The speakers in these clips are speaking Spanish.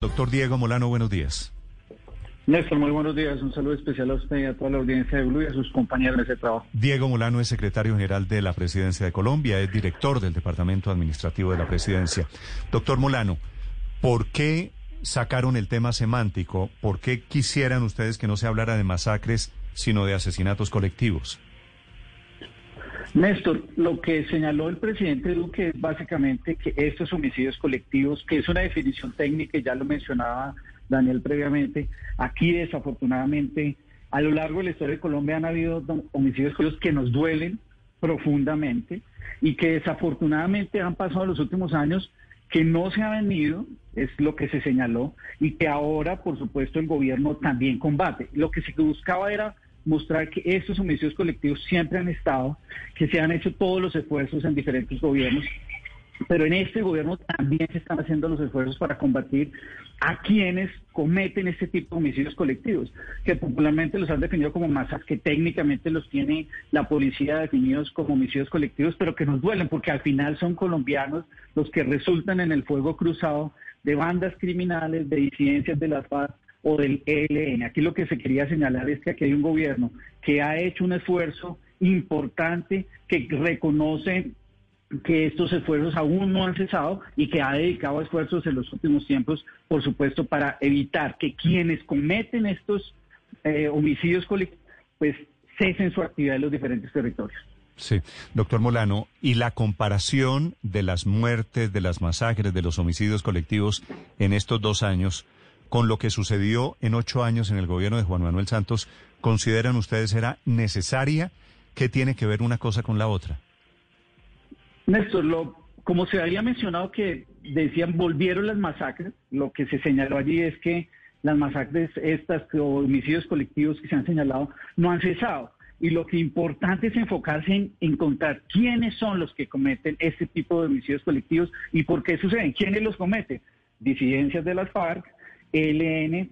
Doctor Diego Molano, buenos días. Néstor, muy buenos días. Un saludo especial a usted y a toda la audiencia de Blue y a sus compañeros de ese trabajo. Diego Molano es secretario general de la Presidencia de Colombia, es director del Departamento Administrativo de la Presidencia. Doctor Molano, ¿por qué sacaron el tema semántico? ¿Por qué quisieran ustedes que no se hablara de masacres, sino de asesinatos colectivos? Néstor, lo que señaló el presidente Duque es básicamente que estos homicidios colectivos, que es una definición técnica, ya lo mencionaba Daniel previamente, aquí desafortunadamente a lo largo de la historia de Colombia han habido homicidios colectivos que nos duelen profundamente y que desafortunadamente han pasado los últimos años que no se ha venido, es lo que se señaló, y que ahora, por supuesto, el gobierno también combate. Lo que se buscaba era mostrar que estos homicidios colectivos siempre han estado, que se han hecho todos los esfuerzos en diferentes gobiernos, pero en este gobierno también se están haciendo los esfuerzos para combatir a quienes cometen este tipo de homicidios colectivos, que popularmente los han definido como masas, que técnicamente los tiene la policía definidos como homicidios colectivos, pero que nos duelen porque al final son colombianos los que resultan en el fuego cruzado de bandas criminales, de disidencias de las FARC o del ELN. Aquí lo que se quería señalar es que aquí hay un gobierno que ha hecho un esfuerzo importante, que reconoce que estos esfuerzos aún no han cesado y que ha dedicado esfuerzos en los últimos tiempos, por supuesto, para evitar que quienes cometen estos eh, homicidios colectivos, pues cesen su actividad en los diferentes territorios. Sí, doctor Molano, ¿y la comparación de las muertes, de las masacres, de los homicidios colectivos en estos dos años? Con lo que sucedió en ocho años en el gobierno de Juan Manuel Santos, ¿consideran ustedes era necesaria? ¿Qué tiene que ver una cosa con la otra? Néstor, lo, como se había mencionado que decían volvieron las masacres, lo que se señaló allí es que las masacres estas o homicidios colectivos que se han señalado no han cesado. Y lo que importante es enfocarse en encontrar quiénes son los que cometen este tipo de homicidios colectivos y por qué suceden, quiénes los cometen. Disidencias de las FARC, ELN,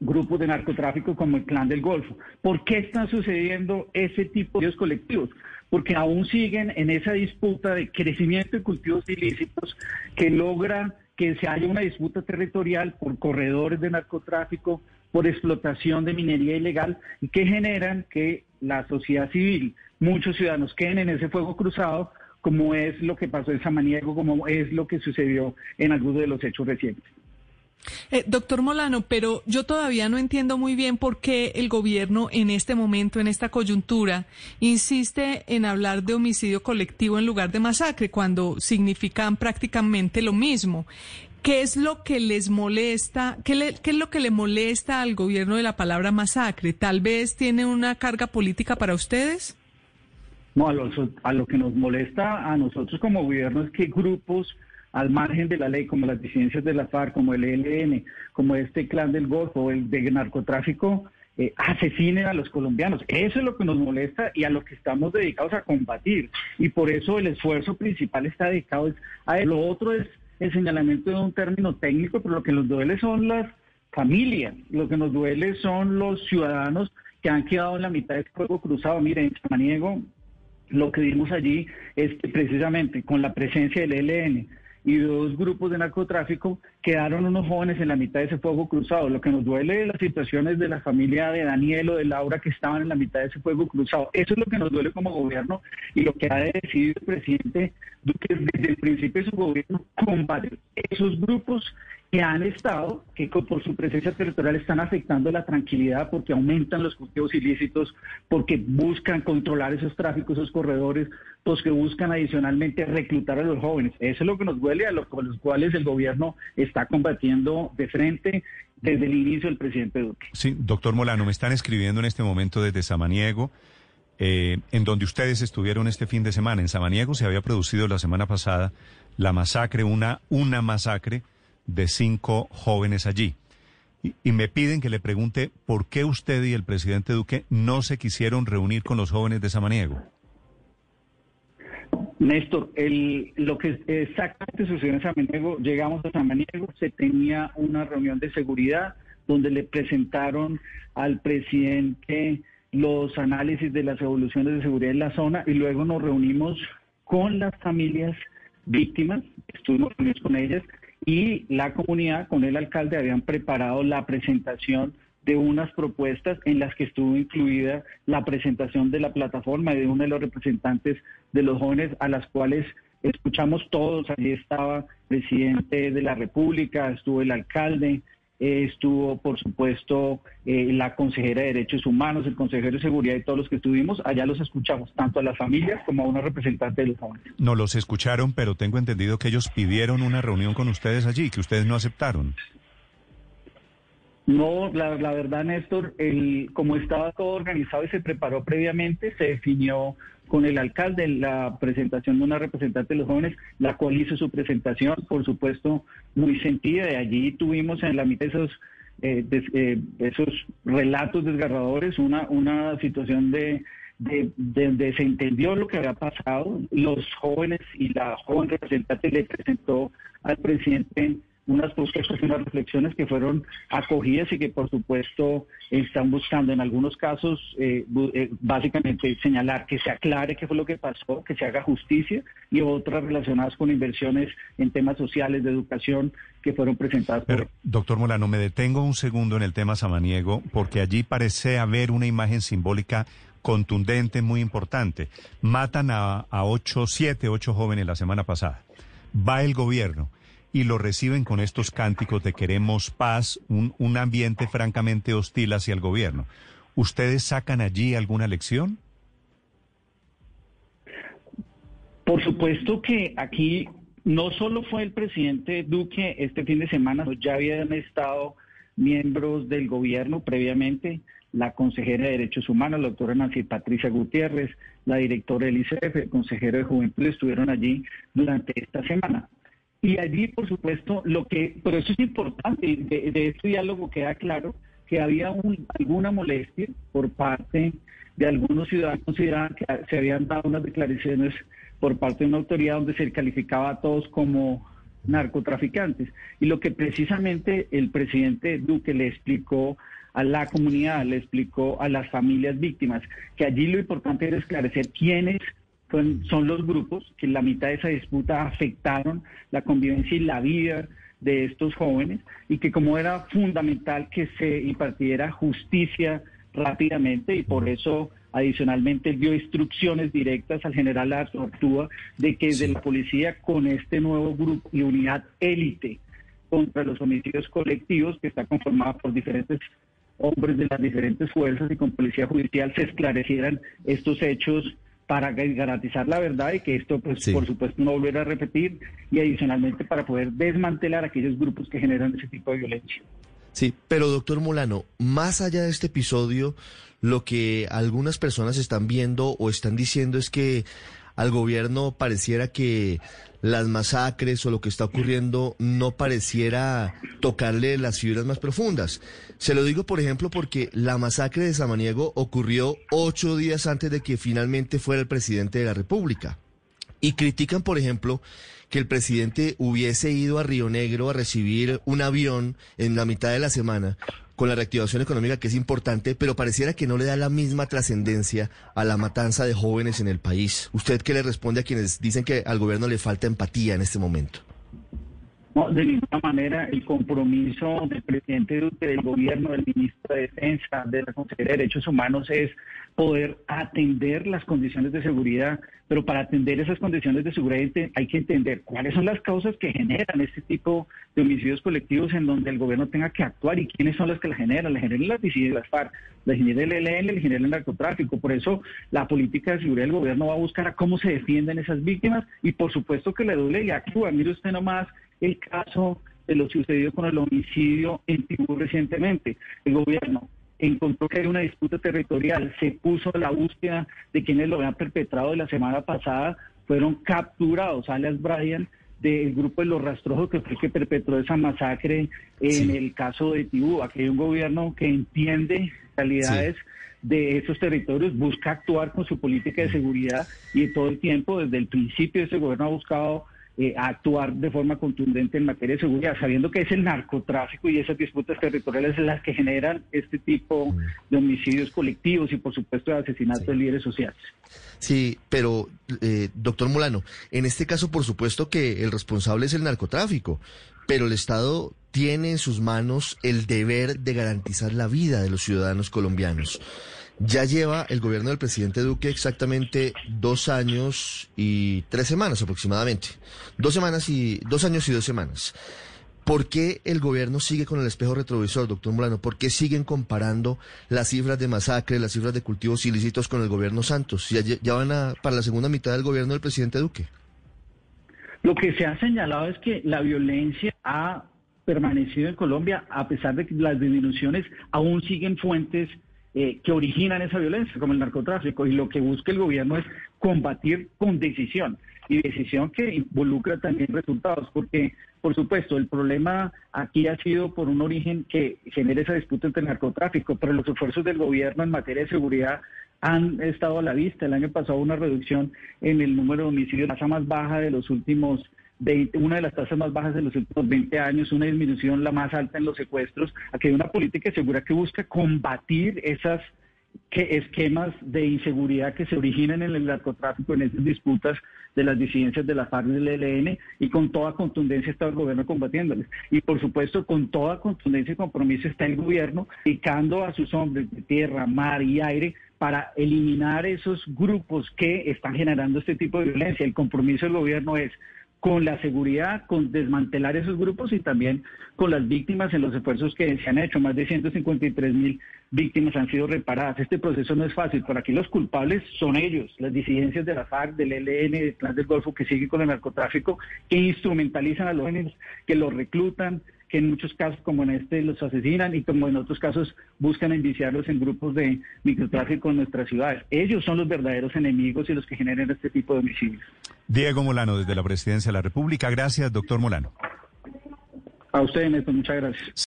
grupos de narcotráfico como el Clan del Golfo. ¿Por qué están sucediendo ese tipo de colectivos? Porque aún siguen en esa disputa de crecimiento de cultivos ilícitos que logra que se haya una disputa territorial por corredores de narcotráfico, por explotación de minería ilegal y que generan que la sociedad civil, muchos ciudadanos queden en ese fuego cruzado, como es lo que pasó en Samaniego, como es lo que sucedió en algunos de los hechos recientes. Eh, doctor Molano, pero yo todavía no entiendo muy bien por qué el gobierno en este momento, en esta coyuntura, insiste en hablar de homicidio colectivo en lugar de masacre, cuando significan prácticamente lo mismo. ¿Qué es lo que les molesta? ¿Qué, ¿Qué, es lo que le molesta al gobierno de la palabra masacre? ¿Tal vez tiene una carga política para ustedes? No, a lo que nos molesta a nosotros como gobierno es que grupos al margen de la ley, como las disidencias de la FARC, como el ELN, como este clan del Golfo, el de narcotráfico, eh, asesinen a los colombianos. Eso es lo que nos molesta y a lo que estamos dedicados a combatir. Y por eso el esfuerzo principal está dedicado a eso. Lo otro es el señalamiento de un término técnico, pero lo que nos duele son las familias, lo que nos duele son los ciudadanos que han quedado en la mitad del fuego cruzado. Miren, en Chamaniego, lo que vimos allí es que precisamente con la presencia del ELN, y dos grupos de narcotráfico, quedaron unos jóvenes en la mitad de ese fuego cruzado. Lo que nos duele es las situaciones de la familia de Daniel o de Laura que estaban en la mitad de ese fuego cruzado. Eso es lo que nos duele como gobierno y lo que ha decidido el presidente Duque desde el principio de su gobierno, combatir esos grupos que han estado, que por su presencia territorial están afectando la tranquilidad porque aumentan los cultivos ilícitos, porque buscan controlar esos tráficos, esos corredores, los que buscan adicionalmente reclutar a los jóvenes. Eso es lo que nos duele, a los, los cuales el gobierno está combatiendo de frente desde el inicio del presidente Duque. Sí, doctor Molano, me están escribiendo en este momento desde Samaniego. Eh, en donde ustedes estuvieron este fin de semana. En Samaniego se había producido la semana pasada la masacre, una, una masacre de cinco jóvenes allí. Y, me piden que le pregunte por qué usted y el presidente Duque no se quisieron reunir con los jóvenes de Samaniego. Néstor, el, lo que exactamente sucedió en Samaniego, llegamos a Samaniego, se tenía una reunión de seguridad donde le presentaron al presidente los análisis de las evoluciones de seguridad en la zona y luego nos reunimos con las familias víctimas, estuvimos con ellas y la comunidad con el alcalde habían preparado la presentación de unas propuestas en las que estuvo incluida la presentación de la plataforma de uno de los representantes de los jóvenes a las cuales escuchamos todos. Allí estaba el presidente de la República, estuvo el alcalde, eh, estuvo, por supuesto, eh, la consejera de Derechos Humanos, el consejero de Seguridad y todos los que estuvimos. Allá los escuchamos, tanto a las familias como a una representante de los jóvenes. No los escucharon, pero tengo entendido que ellos pidieron una reunión con ustedes allí, que ustedes no aceptaron. No, la, verdad, Néstor, el, como estaba todo organizado y se preparó previamente, se definió con el alcalde la presentación de una representante de los jóvenes, la cual hizo su presentación, por supuesto, muy sentida. De allí tuvimos en la mitad esos, eh, eh, esos relatos desgarradores, una, una situación de, de, de, se entendió lo que había pasado. Los jóvenes y la joven representante le presentó al presidente unas propuestas y unas reflexiones que fueron acogidas y que por supuesto están buscando en algunos casos eh, eh, básicamente señalar que se aclare qué fue lo que pasó, que se haga justicia y otras relacionadas con inversiones en temas sociales de educación que fueron presentadas. Pero, doctor Molano, me detengo un segundo en el tema samaniego porque allí parece haber una imagen simbólica contundente, muy importante. Matan a, a ocho, siete, ocho jóvenes la semana pasada. Va el gobierno y lo reciben con estos cánticos de queremos paz, un, ambiente francamente hostil hacia el gobierno. ¿Ustedes sacan allí alguna lección? Por supuesto que aquí no solo fue el presidente Duque este fin de semana, ya habían estado miembros del gobierno previamente, la consejera de Derechos Humanos, la doctora Nancy Patricia Gutiérrez, la directora del ICF, el consejero de Juventud estuvieron allí durante esta semana. Y allí, por supuesto, lo que, por eso es importante, de, este diálogo queda claro que había alguna molestia por parte de algunos ciudadanos consideraban que se habían dado unas declaraciones por parte de una autoridad donde se calificaba a todos como narcotraficantes. Y lo que precisamente el presidente Duque le explicó a la comunidad, le explicó a las familias víctimas, que allí lo importante era esclarecer quiénes son, los grupos que en la mitad de esa disputa afectaron la convivencia y la vida de estos jóvenes y que como era fundamental que se impartiera justicia rápidamente y por eso adicionalmente dio instrucciones directas al general Artúa de que desde la policía con este nuevo grupo y unidad élite contra los homicidios colectivos que está conformada por diferentes hombres de las diferentes fuerzas y con policía judicial se esclarecieran estos hechos para garantizar la verdad y que esto, pues, por supuesto, no volviera a repetir y adicionalmente para poder desmantelar aquellos grupos que generan ese tipo de violencia. Sí, pero doctor Molano, más allá de este episodio, lo que algunas personas están viendo o están diciendo es que al gobierno pareciera que las masacres o lo que está ocurriendo no pareciera tocarle las fibras más profundas. Se lo digo, por ejemplo, porque la masacre de Samaniego ocurrió ocho días antes de que finalmente fuera el presidente de la República. Y critican, por ejemplo, que el presidente hubiese ido a Río Negro a recibir un avión en la mitad de la semana con la reactivación económica que es importante, pero pareciera que no le da la misma trascendencia a la matanza de jóvenes en el país. ¿Usted qué le responde a quienes dicen que al gobierno le falta empatía en este momento? No, de ninguna manera el compromiso del presidente del gobierno, del ministro de Defensa, de la Consejería de Derechos Humanos es poder atender las condiciones de seguridad, pero para atender esas condiciones de seguridad hay que entender cuáles son las causas que generan este tipo de homicidios colectivos en donde el gobierno tenga que actuar y quiénes son las que la generan. La generan las disidencias, las FARC, la genera el ELN, la genera el narcotráfico. Por eso la política de seguridad del gobierno va a buscar a cómo se defienden esas víctimas y por supuesto que le duele y actúa. Mire usted nomás el caso de lo sucedido con el homicidio en Tibú recientemente. El gobierno encontró que era una disputa territorial, se puso la búsqueda de quienes lo habían perpetrado de la semana pasada, fueron capturados, alias Brian, del grupo de los rastrojos que fue el que perpetró esa masacre en el caso de Tibú. Aquí hay un gobierno que entiende realidades de esos territorios, busca actuar con su política de seguridad y todo el tiempo, desde el principio, ese gobierno ha buscado eh, actuar de forma contundente en materia de seguridad, sabiendo que es el narcotráfico y esas disputas territoriales las que generan este tipo mm. de homicidios colectivos y por supuesto de asesinatos de líderes sociales. Sí, pero eh, doctor Molano, en este caso por supuesto que el responsable es el narcotráfico, pero el Estado tiene en sus manos el deber de garantizar la vida de los ciudadanos colombianos. Ya lleva el gobierno del presidente Duque exactamente dos años y tres semanas aproximadamente. Dos semanas y dos años y dos semanas. ¿Por qué el gobierno sigue con el espejo retrovisor, doctor Molano? ¿Por qué siguen comparando las cifras de masacre, las cifras de cultivos ilícitos con el gobierno Santos? Ya, van para la segunda mitad del gobierno del presidente Duque. Lo que se ha señalado es que la violencia ha permanecido en Colombia, a pesar de que las disminuciones aún siguen fuentes eh, que originan esa violencia, como el narcotráfico, y lo que busca el gobierno es combatir con decisión, y decisión que involucra también resultados, porque, por supuesto, el problema aquí ha sido por un origen que genera esa disputa entre el narcotráfico, pero los esfuerzos del gobierno en materia de seguridad han estado a la vista. El año pasado una reducción en el número de homicidios, la tasa más baja de los últimos 20, una de las tasas más bajas de los últimos 20 años, una disminución la más alta en los secuestros. Aquí hay una política segura que busca combatir esas que esquemas de inseguridad que se originan en el narcotráfico, en esas disputas de las disidencias de la FARC y del ELN, y con toda contundencia está el gobierno combatiéndoles. Y por supuesto, con toda contundencia y compromiso está el gobierno dedicando a sus hombres de tierra, mar y aire para eliminar esos grupos que están generando este tipo de violencia. El compromiso del gobierno es con la seguridad, con desmantelar esos grupos y también con las víctimas en los esfuerzos que se han hecho. Más de 153 mil víctimas han sido reparadas. Este proceso no es fácil, pero aquí los culpables son ellos, las disidencias de la FARC, del ELN, del Plan del Golfo que sigue con el narcotráfico, que instrumentalizan a los jóvenes, que los reclutan, que en muchos casos, como en este, los asesinan y como en otros casos buscan enviciarlos en grupos de microtráfico en nuestras ciudades. Ellos son los verdaderos enemigos y los que generan este tipo de homicidios. Diego Molano, desde la Presidencia de la República. Gracias, doctor Molano. A usted, Néstor, muchas gracias.